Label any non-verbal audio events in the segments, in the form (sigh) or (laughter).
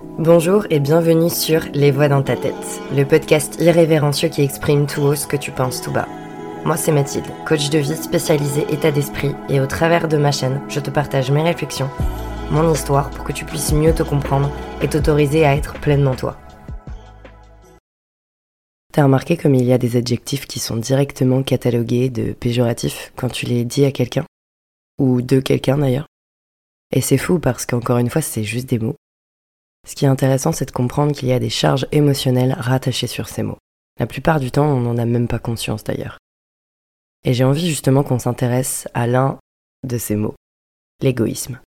Bonjour et bienvenue sur Les Voix dans ta tête, le podcast irrévérencieux qui exprime tout haut ce que tu penses tout bas. Moi c'est Mathilde, coach de vie spécialisée état d'esprit et au travers de ma chaîne, je te partage mes réflexions, mon histoire pour que tu puisses mieux te comprendre et t'autoriser à être pleinement toi. T'as remarqué comme il y a des adjectifs qui sont directement catalogués de péjoratifs quand tu les dis à quelqu'un? Ou de quelqu'un d'ailleurs? Et c'est fou parce qu'encore une fois c'est juste des mots ce qui est intéressant, c'est de comprendre qu'il y a des charges émotionnelles rattachées sur ces mots. La plupart du temps, on n'en a même pas conscience d'ailleurs. Et j'ai envie justement qu'on s'intéresse à l'un de ces mots, l'égoïsme.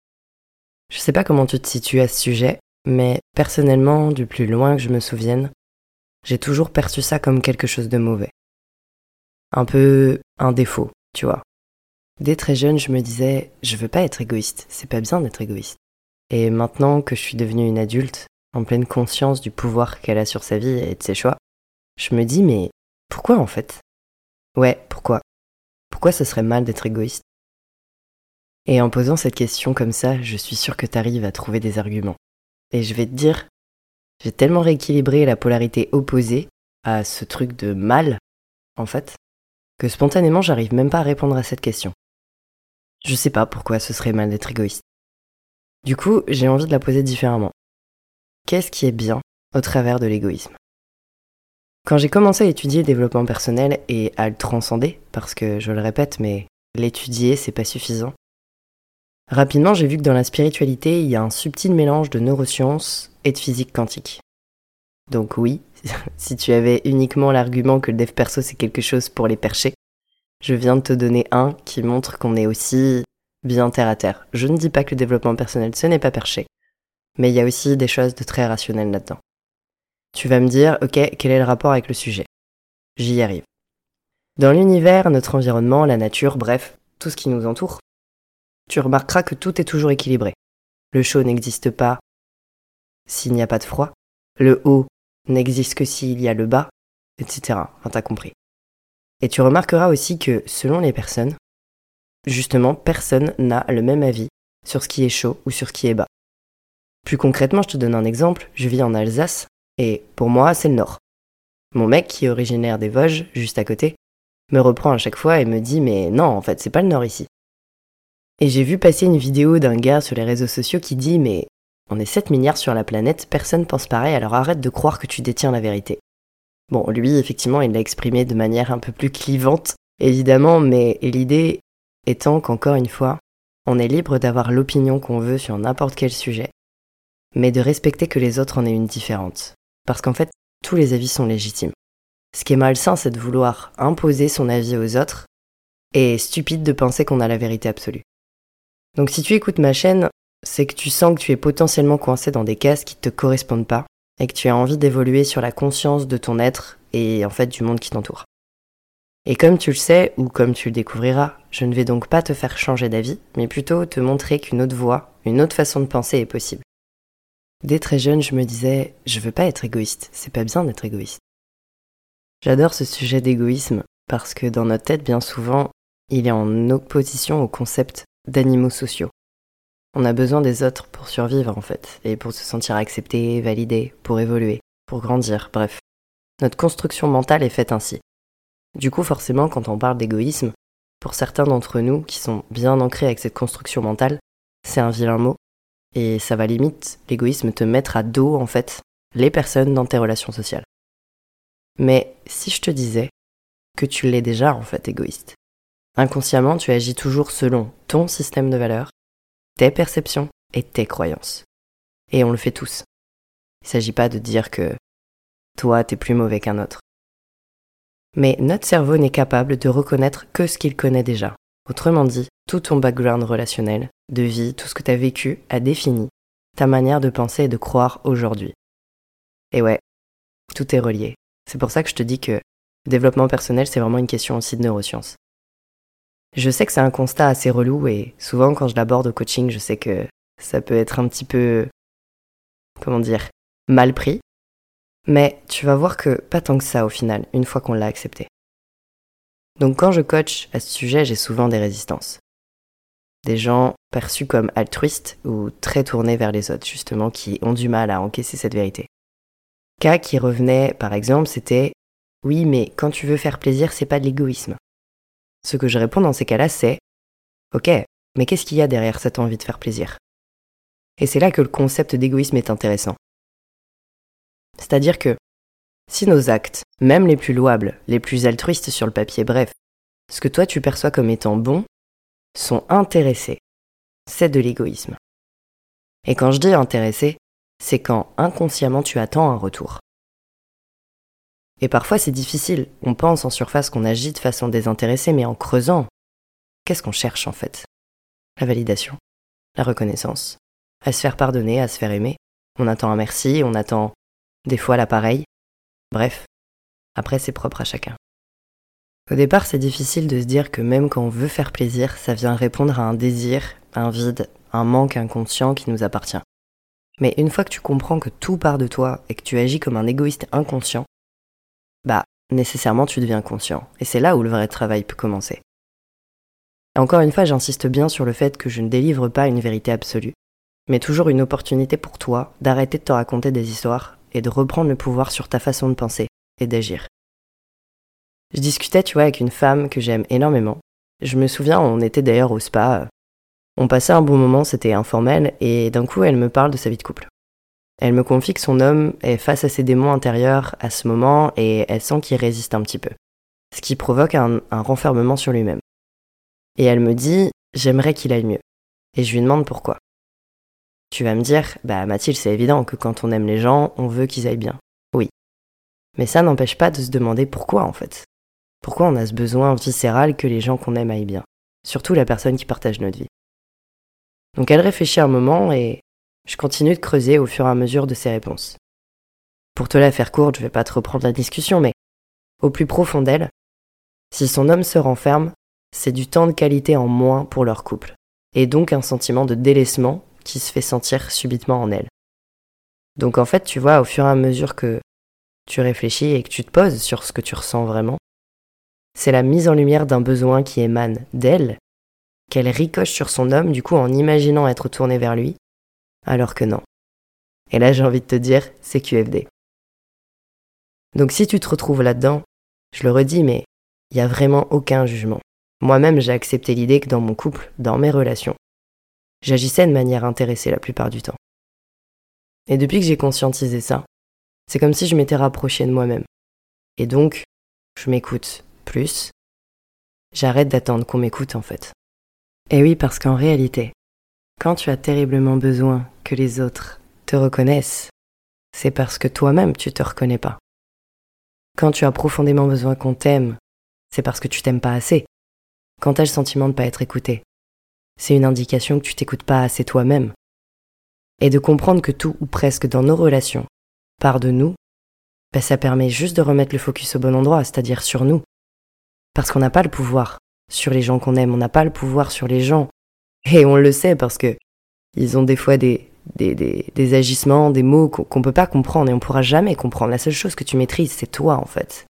Je sais pas comment tu te situes à ce sujet, mais personnellement, du plus loin que je me souvienne, j'ai toujours perçu ça comme quelque chose de mauvais. Un peu un défaut, tu vois. Dès très jeune, je me disais, je veux pas être égoïste, c'est pas bien d'être égoïste. Et maintenant que je suis devenue une adulte, en pleine conscience du pouvoir qu'elle a sur sa vie et de ses choix, je me dis mais pourquoi en fait? Ouais, pourquoi? Pourquoi ce serait mal d'être égoïste? Et en posant cette question comme ça, je suis sûre que t'arrives à trouver des arguments. Et je vais te dire, j'ai tellement rééquilibré la polarité opposée à ce truc de mal, en fait, que spontanément j'arrive même pas à répondre à cette question. Je sais pas pourquoi ce serait mal d'être égoïste. Du coup, j'ai envie de la poser différemment. Qu'est-ce qui est bien au travers de l'égoïsme? Quand j'ai commencé à étudier le développement personnel et à le transcender, parce que je le répète, mais l'étudier, c'est pas suffisant. Rapidement, j'ai vu que dans la spiritualité, il y a un subtil mélange de neurosciences et de physique quantique. Donc oui, (laughs) si tu avais uniquement l'argument que le dev perso c'est quelque chose pour les perchés, je viens de te donner un qui montre qu'on est aussi bien terre à terre. Je ne dis pas que le développement personnel, ce n'est pas perché, mais il y a aussi des choses de très rationnelles là-dedans. Tu vas me dire, ok, quel est le rapport avec le sujet? J'y arrive. Dans l'univers, notre environnement, la nature, bref, tout ce qui nous entoure, tu remarqueras que tout est toujours équilibré. Le chaud n'existe pas s'il n'y a pas de froid, le haut n'existe que s'il y a le bas, etc. Enfin, t'as compris. Et tu remarqueras aussi que, selon les personnes, justement, personne n'a le même avis sur ce qui est chaud ou sur ce qui est bas. Plus concrètement, je te donne un exemple, je vis en Alsace, et pour moi, c'est le nord. Mon mec, qui est originaire des Vosges, juste à côté, me reprend à chaque fois et me dit mais non, en fait, c'est pas le nord ici. Et j'ai vu passer une vidéo d'un gars sur les réseaux sociaux qui dit mais on est 7 milliards sur la planète, personne pense pareil, alors arrête de croire que tu détiens la vérité. Bon, lui, effectivement, il l'a exprimé de manière un peu plus clivante, évidemment, mais l'idée étant qu'encore une fois, on est libre d'avoir l'opinion qu'on veut sur n'importe quel sujet, mais de respecter que les autres en aient une différente. Parce qu'en fait, tous les avis sont légitimes. Ce qui est malsain, c'est de vouloir imposer son avis aux autres, et stupide de penser qu'on a la vérité absolue. Donc si tu écoutes ma chaîne, c'est que tu sens que tu es potentiellement coincé dans des cases qui ne te correspondent pas, et que tu as envie d'évoluer sur la conscience de ton être et en fait du monde qui t'entoure. Et comme tu le sais, ou comme tu le découvriras, je ne vais donc pas te faire changer d'avis, mais plutôt te montrer qu'une autre voie, une autre façon de penser est possible. Dès très jeune, je me disais, je veux pas être égoïste, c'est pas bien d'être égoïste. J'adore ce sujet d'égoïsme parce que dans notre tête, bien souvent, il est en opposition au concept d'animaux sociaux. On a besoin des autres pour survivre en fait, et pour se sentir accepté, validé, pour évoluer, pour grandir, bref. Notre construction mentale est faite ainsi. Du coup, forcément, quand on parle d'égoïsme, pour certains d'entre nous qui sont bien ancrés avec cette construction mentale, c'est un vilain mot, et ça va limite l'égoïsme te mettre à dos, en fait, les personnes dans tes relations sociales. Mais si je te disais que tu l'es déjà, en fait, égoïste, inconsciemment, tu agis toujours selon ton système de valeurs, tes perceptions et tes croyances. Et on le fait tous. Il ne s'agit pas de dire que toi, t'es plus mauvais qu'un autre. Mais notre cerveau n'est capable de reconnaître que ce qu'il connaît déjà. Autrement dit, tout ton background relationnel, de vie, tout ce que tu as vécu a défini ta manière de penser et de croire aujourd'hui. Et ouais, tout est relié. C'est pour ça que je te dis que le développement personnel, c'est vraiment une question aussi de neurosciences. Je sais que c'est un constat assez relou et souvent quand je l'aborde au coaching, je sais que ça peut être un petit peu, comment dire, mal pris. Mais tu vas voir que pas tant que ça au final, une fois qu'on l'a accepté. Donc quand je coach à ce sujet, j'ai souvent des résistances. des gens perçus comme altruistes ou très tournés vers les autres, justement, qui ont du mal à encaisser cette vérité. Cas qui revenait, par exemple, c'était Oui, mais quand tu veux faire plaisir, c'est pas de l'égoïsme. Ce que je réponds dans ces cas-là, c'est Ok, mais qu'est-ce qu'il y a derrière cette envie de faire plaisir? Et c'est là que le concept d'égoïsme est intéressant. C'est-à-dire que si nos actes, même les plus louables, les plus altruistes sur le papier, bref, ce que toi tu perçois comme étant bon, sont intéressés. C'est de l'égoïsme. Et quand je dis intéressé, c'est quand inconsciemment tu attends un retour. Et parfois c'est difficile, on pense en surface qu'on agit de façon désintéressée, mais en creusant, qu'est-ce qu'on cherche en fait? La validation, la reconnaissance, à se faire pardonner, à se faire aimer. On attend un merci, on attend des fois l'appareil. Bref, après c'est propre à chacun. Au départ, c'est difficile de se dire que même quand on veut faire plaisir, ça vient répondre à un désir, un vide, un manque inconscient qui nous appartient. Mais une fois que tu comprends que tout part de toi et que tu agis comme un égoïste inconscient, bah, nécessairement tu deviens conscient. Et c'est là où le vrai travail peut commencer. Encore une fois, j'insiste bien sur le fait que je ne délivre pas une vérité absolue, mais toujours une opportunité pour toi d'arrêter de te raconter des histoires et de reprendre le pouvoir sur ta façon de penser et d'agir. Je discutais, tu vois, avec une femme que j'aime énormément. Je me souviens, on était d'ailleurs au spa. On passait un bon moment, c'était informel, et d'un coup, elle me parle de sa vie de couple. Elle me confie que son homme est face à ses démons intérieurs à ce moment et elle sent qu'il résiste un petit peu. Ce qui provoque un, renfermement sur lui-même. Et elle me dit J'aimerais qu'il aille mieux. Et je lui demande pourquoi. Tu vas me dire Bah Mathilde, c'est évident que quand on aime les gens, on veut qu'ils aillent bien. Oui. Mais ça n'empêche pas de se demander pourquoi en fait. Pourquoi on a ce besoin viscéral que les gens qu'on aime aillent bien? Surtout la personne qui partage notre vie. Donc elle réfléchit un moment et je continue de creuser au fur et à mesure de ses réponses. Pour te la faire courte, je vais pas te reprendre la discussion, mais au plus profond d'elle, si son homme se renferme, c'est du temps de qualité en moins pour leur couple, et donc un sentiment de délaissement qui se fait sentir subitement en elle. Donc en fait, tu vois, au fur et à mesure que tu réfléchis et que tu te poses sur ce que tu ressens vraiment, c'est la mise en lumière d'un besoin qui émane d'elle, qu'elle ricoche sur son homme du coup en imaginant être tournée vers lui, alors que non. Et là j'ai envie de te dire, c'est QFD. Donc si tu te retrouves là-dedans, je le redis, mais il n'y a vraiment aucun jugement. Moi-même j'ai accepté l'idée que dans mon couple, dans mes relations, j'agissais de manière intéressée la plupart du temps. Et depuis que j'ai conscientisé ça, c'est comme si je m'étais rapproché de moi-même. Et donc, je m'écoute, plus, j'arrête d'attendre qu'on m'écoute en fait. Et oui, parce qu'en réalité, quand tu as terriblement besoin que les autres te reconnaissent, c'est parce que toi-même tu te reconnais pas. Quand tu as profondément besoin qu'on t'aime, c'est parce que tu t'aimes pas assez. Quand tu as le sentiment de pas être écouté, c'est une indication que tu t'écoutes pas assez toi-même. Et de comprendre que tout ou presque dans nos relations part de nous, ben ça permet juste de remettre le focus au bon endroit, c'est-à-dire sur nous, parce qu'on n'a pas le pouvoir sur les gens qu'on aime, on n'a pas le pouvoir sur les gens. Et on le sait parce que ils ont des fois des, des, des, agissements, des mots qu'on ne peut pas comprendre et on pourra jamais comprendre. La seule chose que tu maîtrises, c'est toi en fait.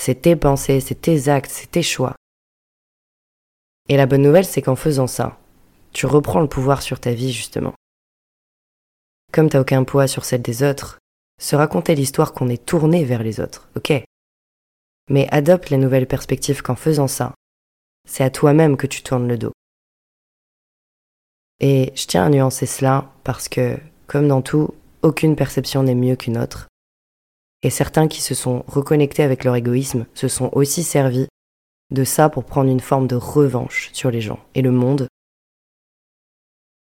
C'est tes pensées, c'est tes actes, c'est tes choix. Et la bonne nouvelle, c'est qu'en faisant ça, tu reprends le pouvoir sur ta vie justement. Comme t'as aucun poids sur celle des autres, se raconter l'histoire qu'on est tourné vers les autres, ok? Mais adopte la nouvelle perspective qu'en faisant ça, c'est à toi-même que tu tournes le dos. Et je tiens à nuancer cela parce que, comme dans tout, aucune perception n'est mieux qu'une autre. Et certains qui se sont reconnectés avec leur égoïsme se sont aussi servis de ça pour prendre une forme de revanche sur les gens et le monde.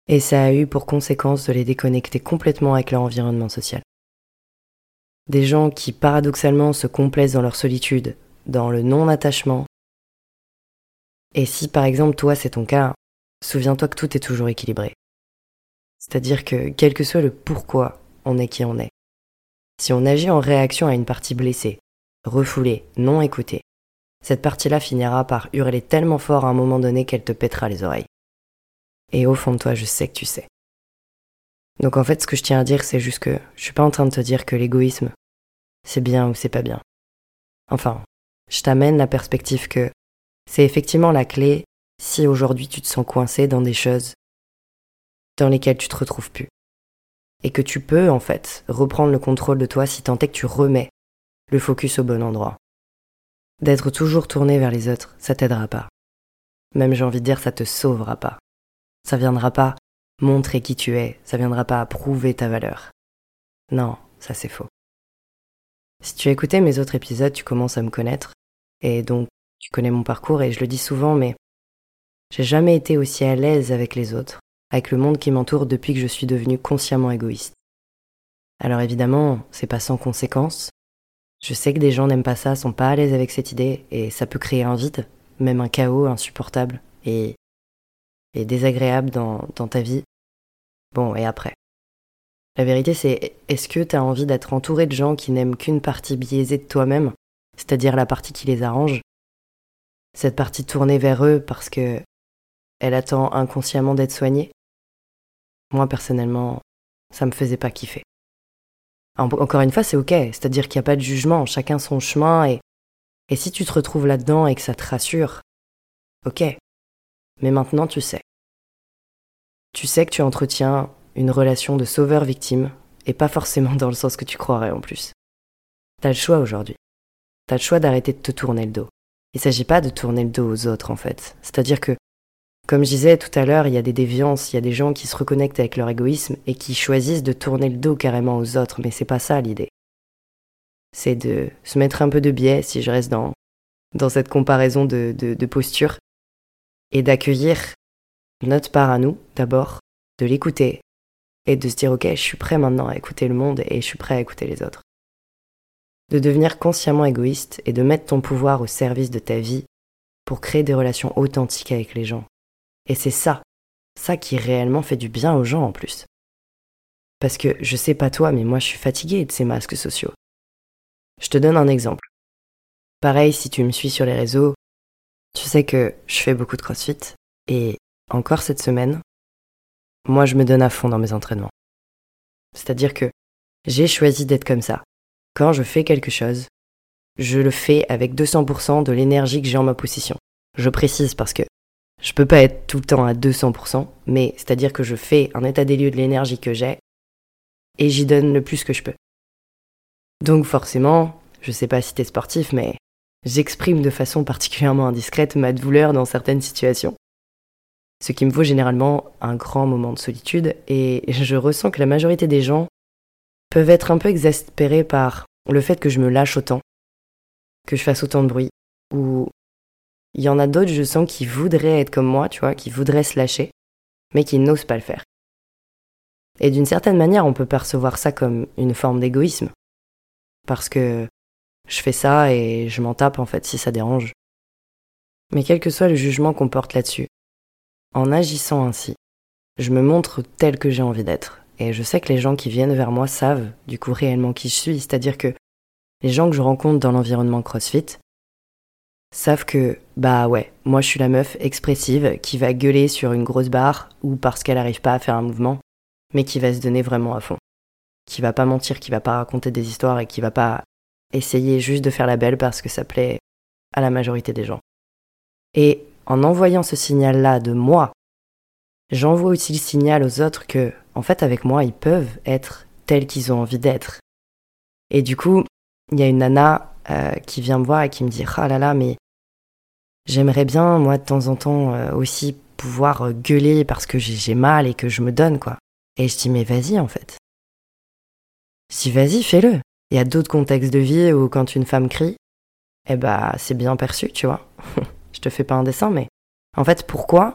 Et ça a eu pour conséquence de les déconnecter complètement avec leur environnement social. Des gens qui paradoxalement se complaisent dans leur solitude, dans le non-attachement. Et si par exemple toi c'est ton cas, souviens-toi que tout est toujours équilibré. C'est-à-dire que quel que soit le pourquoi on est qui on est, si on agit en réaction à une partie blessée, refoulée, non écoutée, cette partie-là finira par hurler tellement fort à un moment donné qu'elle te pètera les oreilles. Et au fond de toi, je sais que tu sais. Donc en fait, ce que je tiens à dire, c'est juste que je suis pas en train de te dire que l'égoïsme, c'est bien ou c'est pas bien. Enfin, je t'amène la perspective que c'est effectivement la clé si aujourd'hui tu te sens coincé dans des choses dans lesquelles tu te retrouves plus. Et que tu peux, en fait, reprendre le contrôle de toi si tant est que tu remets le focus au bon endroit. D'être toujours tourné vers les autres, ça t'aidera pas. Même j'ai envie de dire, ça te sauvera pas. Ça viendra pas montrer qui tu es, ça viendra pas prouver ta valeur. Non, ça c'est faux. Si tu as écouté mes autres épisodes, tu commences à me connaître, et donc tu connais mon parcours, et je le dis souvent, mais j'ai jamais été aussi à l'aise avec les autres, avec le monde qui m'entoure depuis que je suis devenu consciemment égoïste. Alors évidemment, c'est pas sans conséquence. Je sais que des gens n'aiment pas ça, sont pas à l'aise avec cette idée, et ça peut créer un vide, même un chaos insupportable et, désagréable dans, dans ta vie. Bon, et après? La vérité, c'est est-ce que t'as envie d'être entouré de gens qui n'aiment qu'une partie biaisée de toi-même, c'est-à-dire la partie qui les arrange? Cette partie tournée vers eux parce que elle attend inconsciemment d'être soignée? Moi, personnellement, ça me faisait pas kiffer. Encore une fois, c'est ok, c'est-à-dire qu'il n'y a pas de jugement, chacun son chemin, et, et si tu te retrouves là-dedans et que ça te rassure, ok. Mais maintenant, tu sais. Tu sais que tu entretiens une relation de sauveur-victime, et pas forcément dans le sens que tu croirais en plus. T'as le choix aujourd'hui. T'as le choix d'arrêter de te tourner le dos. Il s'agit pas de tourner le dos aux autres en fait. C'est-à-dire que comme je disais tout à l'heure, il y a des déviances, il y a des gens qui se reconnectent avec leur égoïsme et qui choisissent de tourner le dos carrément aux autres, mais c'est pas ça l'idée. C'est de se mettre un peu de biais, si je reste dans, dans cette comparaison de, de, posture, et d'accueillir notre part à nous, d'abord, de l'écouter, et de se dire ok, je suis prêt maintenant à écouter le monde et je suis prêt à écouter les autres. De devenir consciemment égoïste et de mettre ton pouvoir au service de ta vie pour créer des relations authentiques avec les gens. Et c'est ça, ça qui réellement fait du bien aux gens en plus. Parce que je sais pas toi, mais moi je suis fatiguée de ces masques sociaux. Je te donne un exemple. Pareil, si tu me suis sur les réseaux, tu sais que je fais beaucoup de crossfit, et encore cette semaine, moi je me donne à fond dans mes entraînements. C'est-à-dire que j'ai choisi d'être comme ça. Quand je fais quelque chose, je le fais avec 200% de l'énergie que j'ai en ma possession. Je précise parce que je peux pas être tout le temps à 200%, mais c'est-à-dire que je fais un état des lieux de l'énergie que j'ai et j'y donne le plus que je peux. Donc forcément, je sais pas si t'es sportif, mais j'exprime de façon particulièrement indiscrète ma douleur dans certaines situations. Ce qui me vaut généralement un grand moment de solitude et je ressens que la majorité des gens peuvent être un peu exaspérés par le fait que je me lâche autant, que je fasse autant de bruit, ou il y en a d'autres, je sens, qui voudraient être comme moi, tu vois, qui voudraient se lâcher, mais qui n'osent pas le faire. Et d'une certaine manière, on peut percevoir ça comme une forme d'égoïsme. Parce que je fais ça et je m'en tape, en fait, si ça dérange. Mais quel que soit le jugement qu'on porte là-dessus, en agissant ainsi, je me montre tel que j'ai envie d'être. Et je sais que les gens qui viennent vers moi savent, du coup, réellement qui je suis. C'est-à-dire que les gens que je rencontre dans l'environnement CrossFit, savent que, bah ouais, moi je suis la meuf expressive qui va gueuler sur une grosse barre ou parce qu'elle n'arrive pas à faire un mouvement, mais qui va se donner vraiment à fond. Qui va pas mentir, qui va pas raconter des histoires et qui va pas essayer juste de faire la belle parce que ça plaît à la majorité des gens. Et en envoyant ce signal-là de moi, j'envoie aussi le signal aux autres que, en fait, avec moi, ils peuvent être tels qu'ils ont envie d'être. Et du coup, il y a une nana euh, qui vient me voir et qui me dit Ah là là, mais j'aimerais bien, moi, de temps en temps, euh, aussi pouvoir euh, gueuler parce que j'ai mal et que je me donne, quoi. Et je dis Mais vas-y, en fait. Si vas-y, fais-le. Il y a d'autres contextes de vie où quand une femme crie, eh bah, c'est bien perçu, tu vois. (laughs) je te fais pas un dessin, mais en fait, pourquoi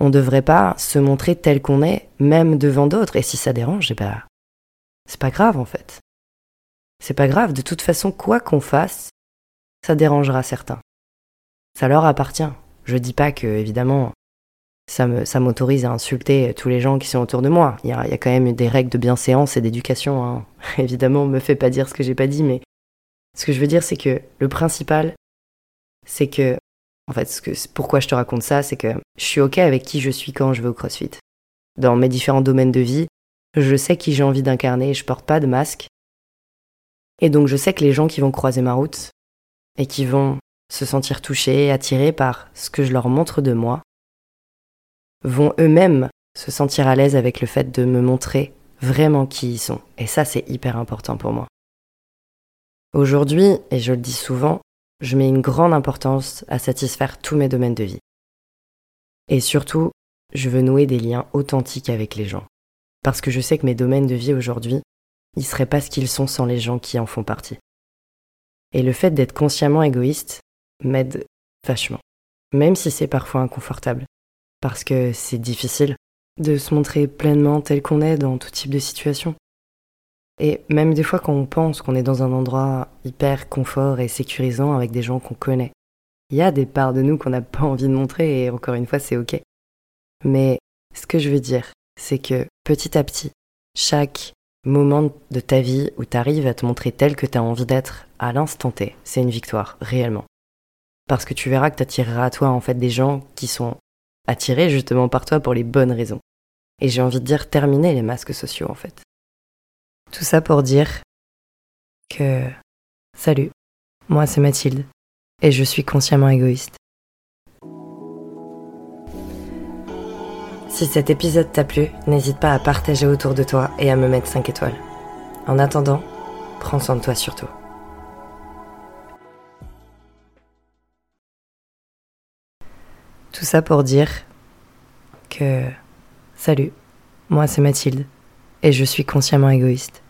on devrait pas se montrer tel qu'on est, même devant d'autres? Et si ça dérange, eh bah, c'est pas grave, en fait. C'est pas grave, de toute façon, quoi qu'on fasse, ça dérangera certains. Ça leur appartient. Je dis pas que, évidemment, ça m'autorise à insulter tous les gens qui sont autour de moi. Il y a, quand même des règles de bienséance et d'éducation. Hein. (laughs) Évidemment, me fait pas dire ce que j'ai pas dit, mais ce que je veux dire, c'est que le principal, c'est que, en fait, ce pourquoi je te raconte ça, c'est que je suis ok avec qui je suis quand je vais au CrossFit. Dans mes différents domaines de vie, je sais qui j'ai envie d'incarner, je porte pas de masque, et donc je sais que les gens qui vont croiser ma route et qui vont se sentir touchés, attirés par ce que je leur montre de moi, vont eux-mêmes se sentir à l'aise avec le fait de me montrer vraiment qui ils sont. Et ça, c'est hyper important pour moi. Aujourd'hui, et je le dis souvent, je mets une grande importance à satisfaire tous mes domaines de vie. Et surtout, je veux nouer des liens authentiques avec les gens. Parce que je sais que mes domaines de vie aujourd'hui, ils seraient pas ce qu'ils sont sans les gens qui en font partie. Et le fait d'être consciemment égoïste m'aide vachement. Même si c'est parfois inconfortable. Parce que c'est difficile de se montrer pleinement tel qu'on est dans tout type de situation. Et même des fois quand on pense qu'on est dans un endroit hyper confort et sécurisant avec des gens qu'on connaît, il y a des parts de nous qu'on n'a pas envie de montrer et encore une fois c'est ok. Mais ce que je veux dire, c'est que petit à petit, chaque moment de ta vie où tu arrives à te montrer tel que tu as envie d'être à l'instant T, c'est une victoire, réellement. Parce que tu verras que tu attireras à toi en fait des gens qui sont attirés justement par toi pour les bonnes raisons. Et j'ai envie de dire terminer les masques sociaux en fait. Tout ça pour dire que salut, moi c'est Mathilde et je suis consciemment égoïste. Si cet épisode t'a plu, n'hésite pas à partager autour de toi et à me mettre 5 étoiles. En attendant, prends soin de toi surtout. Tout ça pour dire que... Salut, moi c'est Mathilde, et je suis consciemment égoïste.